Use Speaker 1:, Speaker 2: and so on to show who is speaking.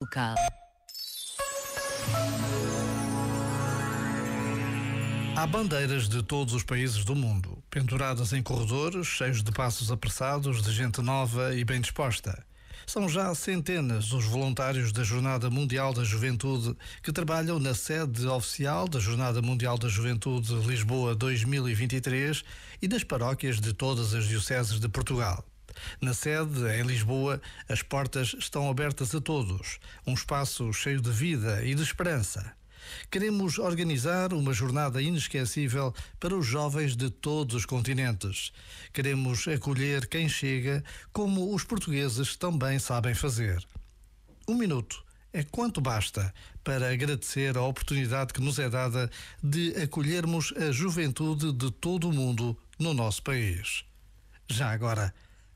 Speaker 1: local.
Speaker 2: Há bandeiras de todos os países do mundo, penduradas em corredores cheios de passos apressados de gente nova e bem disposta. São já centenas os voluntários da Jornada Mundial da Juventude que trabalham na sede oficial da Jornada Mundial da Juventude Lisboa 2023 e nas paróquias de todas as dioceses de Portugal. Na sede, em Lisboa, as portas estão abertas a todos, um espaço cheio de vida e de esperança. Queremos organizar uma jornada inesquecível para os jovens de todos os continentes. Queremos acolher quem chega, como os portugueses também sabem fazer. Um minuto é quanto basta para agradecer a oportunidade que nos é dada de acolhermos a juventude de todo o mundo no nosso país. Já agora,